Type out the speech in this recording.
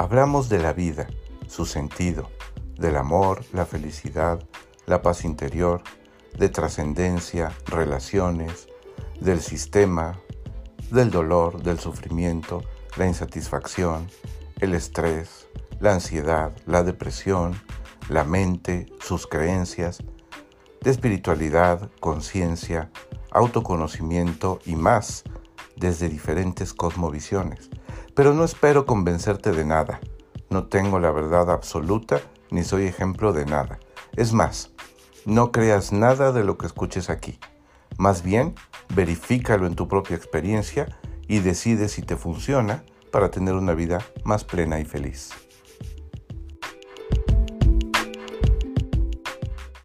Hablamos de la vida, su sentido, del amor, la felicidad, la paz interior, de trascendencia, relaciones, del sistema, del dolor, del sufrimiento, la insatisfacción, el estrés, la ansiedad, la depresión, la mente, sus creencias, de espiritualidad, conciencia, autoconocimiento y más desde diferentes cosmovisiones. Pero no espero convencerte de nada. No tengo la verdad absoluta ni soy ejemplo de nada. Es más, no creas nada de lo que escuches aquí. Más bien, verifícalo en tu propia experiencia y decide si te funciona para tener una vida más plena y feliz.